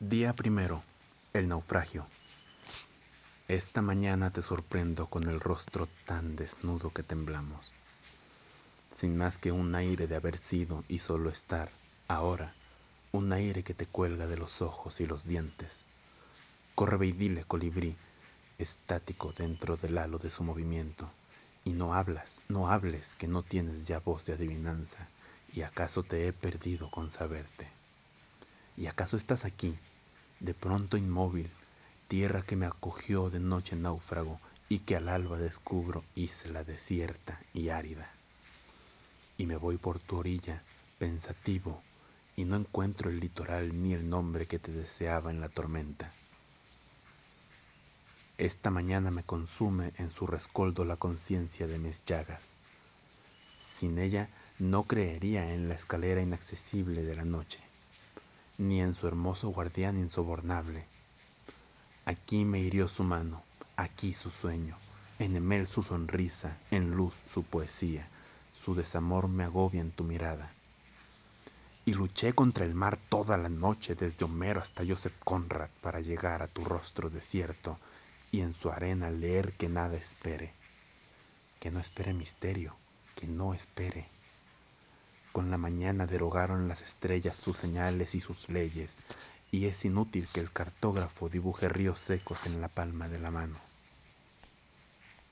Día primero. El naufragio. Esta mañana te sorprendo con el rostro tan desnudo que temblamos. Sin más que un aire de haber sido y solo estar, ahora, un aire que te cuelga de los ojos y los dientes. Corre y colibrí, estático dentro del halo de su movimiento. Y no hablas, no hables, que no tienes ya voz de adivinanza, y acaso te he perdido con saberte. ¿Y acaso estás aquí, de pronto inmóvil, tierra que me acogió de noche náufrago y que al alba descubro isla desierta y árida? Y me voy por tu orilla, pensativo, y no encuentro el litoral ni el nombre que te deseaba en la tormenta. Esta mañana me consume en su rescoldo la conciencia de mis llagas. Sin ella no creería en la escalera inaccesible de la noche ni en su hermoso guardián insobornable. Aquí me hirió su mano, aquí su sueño, en Emel su sonrisa, en luz su poesía, su desamor me agobia en tu mirada. Y luché contra el mar toda la noche, desde Homero hasta Joseph Conrad, para llegar a tu rostro desierto y en su arena leer que nada espere, que no espere misterio, que no espere. Con la mañana derogaron las estrellas sus señales y sus leyes, y es inútil que el cartógrafo dibuje ríos secos en la palma de la mano.